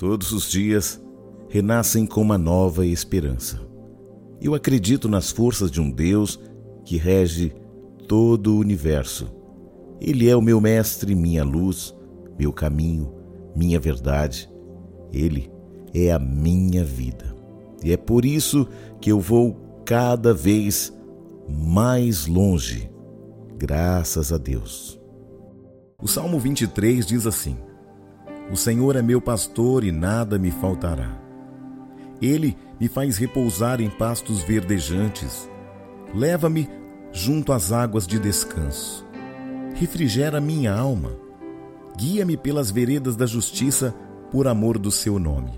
Todos os dias renascem com uma nova esperança. Eu acredito nas forças de um Deus que rege todo o universo. Ele é o meu mestre, minha luz, meu caminho, minha verdade. Ele é a minha vida. E é por isso que eu vou cada vez mais longe, graças a Deus. O Salmo 23 diz assim: O Senhor é meu pastor e nada me faltará. Ele me faz repousar em pastos verdejantes. Leva-me junto às águas de descanso. Refrigera minha alma. Guia-me pelas veredas da justiça por amor do seu nome.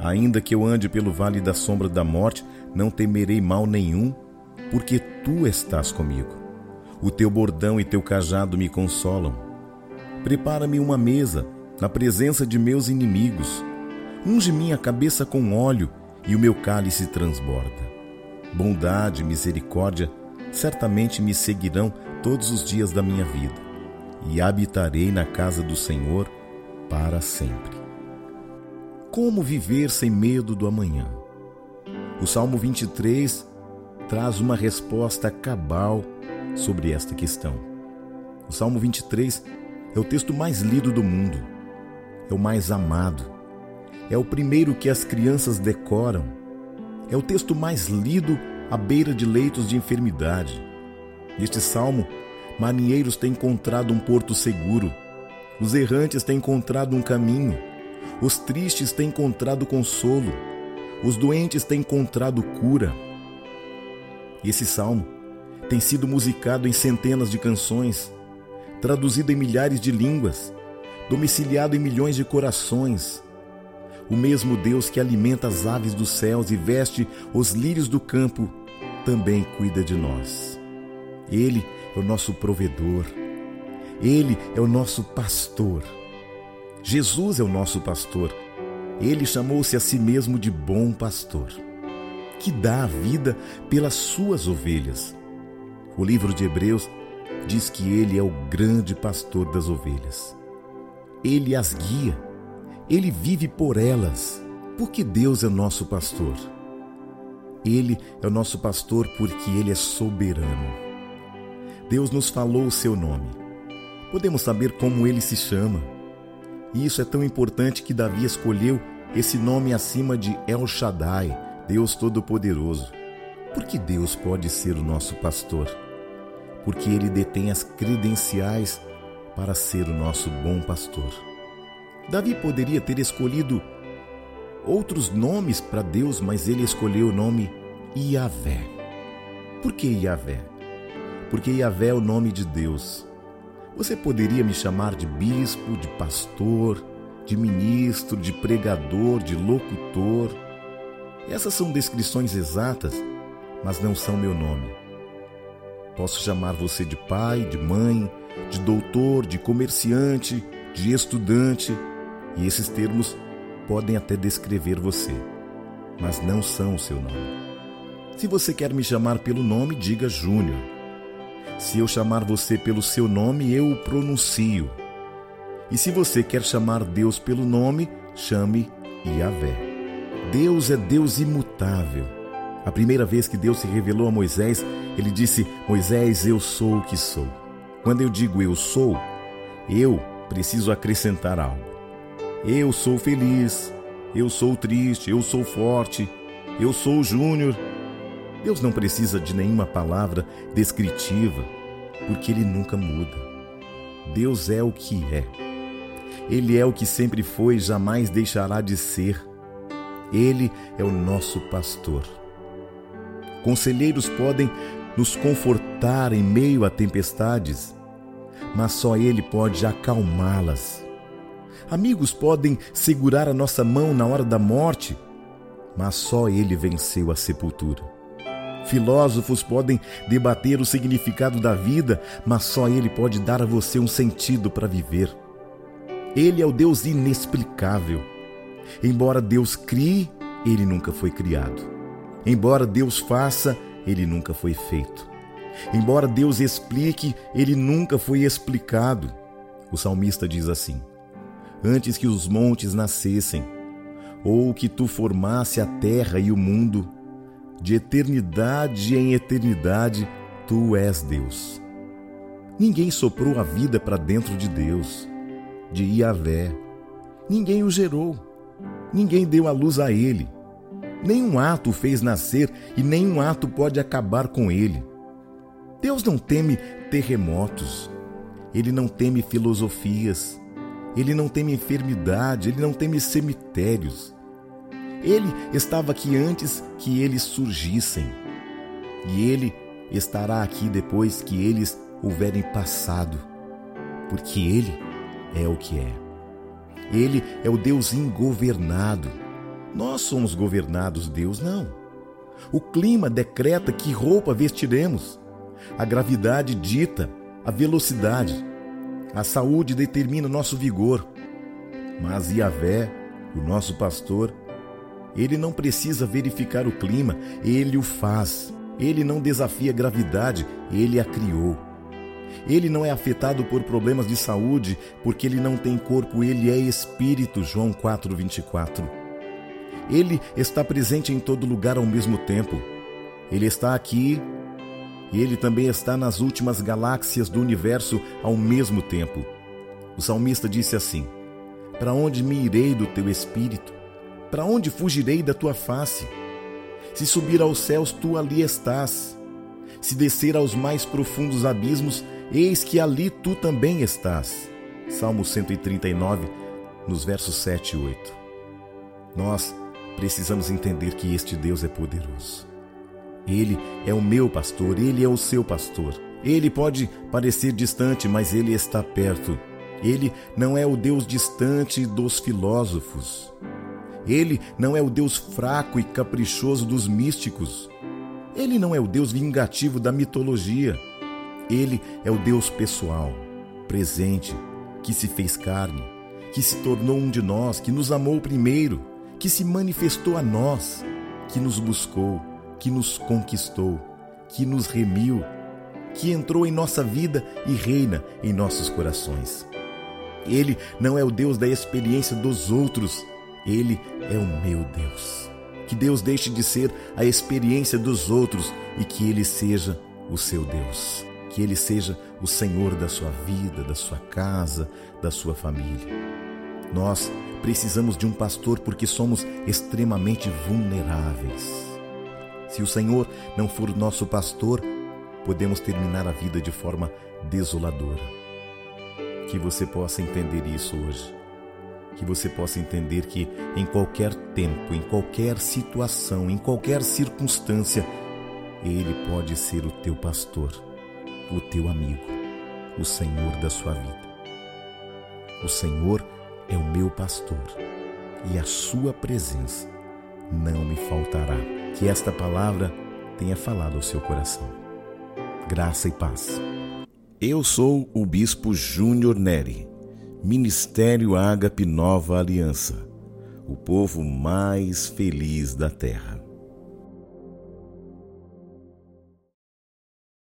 Ainda que eu ande pelo vale da sombra da morte, não temerei mal nenhum, porque tu estás comigo. O teu bordão e teu cajado me consolam. Prepara-me uma mesa na presença de meus inimigos. Unge minha cabeça com óleo e o meu cálice transborda. Bondade e misericórdia certamente me seguirão todos os dias da minha vida, e habitarei na casa do Senhor para sempre. Como viver sem medo do amanhã? O Salmo 23 traz uma resposta cabal sobre esta questão. O Salmo 23 é o texto mais lido do mundo, é o mais amado, é o primeiro que as crianças decoram, é o texto mais lido à beira de leitos de enfermidade. Neste salmo, marinheiros têm encontrado um porto seguro, os errantes têm encontrado um caminho, os tristes têm encontrado consolo, os doentes têm encontrado cura. Esse salmo tem sido musicado em centenas de canções, traduzido em milhares de línguas, domiciliado em milhões de corações. O mesmo Deus que alimenta as aves dos céus e veste os lírios do campo, também cuida de nós. Ele é o nosso provedor. Ele é o nosso pastor. Jesus é o nosso pastor. Ele chamou-se a si mesmo de bom pastor, que dá a vida pelas suas ovelhas. O livro de Hebreus diz que ele é o grande pastor das ovelhas. Ele as guia, ele vive por elas, porque Deus é nosso pastor. Ele é o nosso pastor porque ele é soberano. Deus nos falou o seu nome. Podemos saber como ele se chama. E isso é tão importante que Davi escolheu esse nome acima de El Shaddai, Deus Todo-Poderoso. Porque Deus pode ser o nosso pastor. Porque ele detém as credenciais para ser o nosso bom pastor. Davi poderia ter escolhido outros nomes para Deus, mas ele escolheu o nome Iavé. Por que Iavé? Porque Iavé é o nome de Deus. Você poderia me chamar de bispo, de pastor, de ministro, de pregador, de locutor. Essas são descrições exatas, mas não são meu nome. Posso chamar você de pai, de mãe, de doutor, de comerciante, de estudante, e esses termos podem até descrever você, mas não são o seu nome. Se você quer me chamar pelo nome, diga Júnior. Se eu chamar você pelo seu nome, eu o pronuncio. E se você quer chamar Deus pelo nome, chame Yahvé. Deus é Deus imutável. A primeira vez que Deus se revelou a Moisés, ele disse: Moisés, eu sou o que sou. Quando eu digo eu sou, eu preciso acrescentar algo. Eu sou feliz, eu sou triste, eu sou forte, eu sou Júnior. Deus não precisa de nenhuma palavra descritiva, porque ele nunca muda. Deus é o que é. Ele é o que sempre foi e jamais deixará de ser. Ele é o nosso pastor. Conselheiros podem nos confortar em meio a tempestades, mas só Ele pode acalmá-las. Amigos podem segurar a nossa mão na hora da morte, mas só Ele venceu a sepultura. Filósofos podem debater o significado da vida, mas só Ele pode dar a você um sentido para viver. Ele é o Deus inexplicável. Embora Deus crie, Ele nunca foi criado. Embora Deus faça, Ele nunca foi feito. Embora Deus explique, Ele nunca foi explicado. O salmista diz assim: antes que os montes nascessem, ou que tu formasse a terra e o mundo. De eternidade em eternidade, tu és Deus. Ninguém soprou a vida para dentro de Deus, de Iavé. Ninguém o gerou. Ninguém deu a luz a ele. Nenhum ato o fez nascer e nenhum ato pode acabar com ele. Deus não teme terremotos. Ele não teme filosofias. Ele não teme enfermidade. Ele não teme cemitérios. Ele estava aqui antes que eles surgissem. E ele estará aqui depois que eles houverem passado. Porque ele é o que é. Ele é o Deus ingovernado. Nós somos governados, Deus não. O clima decreta que roupa vestiremos. A gravidade dita a velocidade. A saúde determina nosso vigor. Mas Yahvé, o nosso pastor, ele não precisa verificar o clima, ele o faz. Ele não desafia a gravidade, ele a criou. Ele não é afetado por problemas de saúde, porque ele não tem corpo, ele é espírito. João 4:24. Ele está presente em todo lugar ao mesmo tempo. Ele está aqui e ele também está nas últimas galáxias do universo ao mesmo tempo. O salmista disse assim: Para onde me irei do teu espírito? Para onde fugirei da tua face? Se subir aos céus, tu ali estás. Se descer aos mais profundos abismos, eis que ali tu também estás. Salmo 139, nos versos 7 e 8. Nós precisamos entender que este Deus é poderoso. Ele é o meu pastor, ele é o seu pastor. Ele pode parecer distante, mas ele está perto. Ele não é o Deus distante dos filósofos. Ele não é o Deus fraco e caprichoso dos místicos. Ele não é o Deus vingativo da mitologia. Ele é o Deus pessoal, presente, que se fez carne, que se tornou um de nós, que nos amou primeiro, que se manifestou a nós, que nos buscou, que nos conquistou, que nos remiu, que entrou em nossa vida e reina em nossos corações. Ele não é o Deus da experiência dos outros, ele é o meu Deus. Que Deus deixe de ser a experiência dos outros e que Ele seja o seu Deus. Que Ele seja o Senhor da sua vida, da sua casa, da sua família. Nós precisamos de um pastor porque somos extremamente vulneráveis. Se o Senhor não for nosso pastor, podemos terminar a vida de forma desoladora. Que você possa entender isso hoje que você possa entender que em qualquer tempo, em qualquer situação, em qualquer circunstância, Ele pode ser o teu pastor, o teu amigo, o Senhor da sua vida. O Senhor é o meu pastor e a sua presença não me faltará. Que esta palavra tenha falado ao seu coração. Graça e paz. Eu sou o Bispo Júnior Neri Ministério Ágape Nova Aliança, o povo mais feliz da terra.